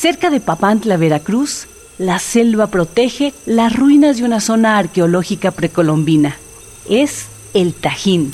Cerca de Papantla, Veracruz, la selva protege las ruinas de una zona arqueológica precolombina. Es el Tajín.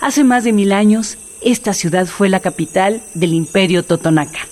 Hace más de mil años, esta ciudad fue la capital del imperio Totonaca.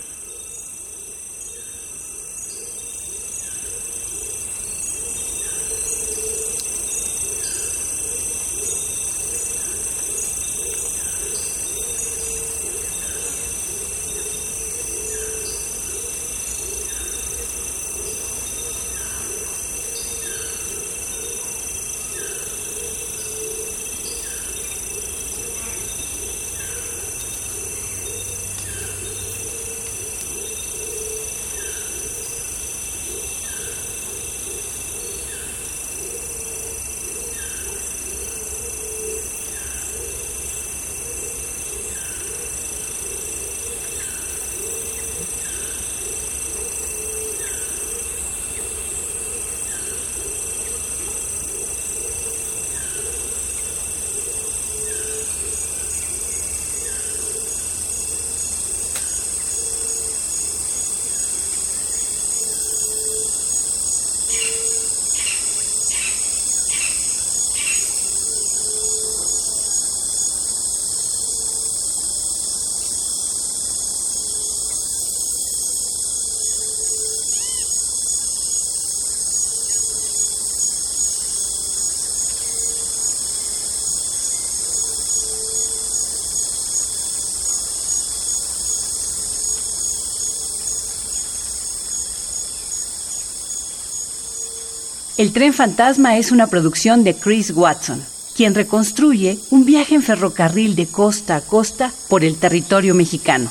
El tren fantasma es una producción de Chris Watson, quien reconstruye un viaje en ferrocarril de costa a costa por el territorio mexicano.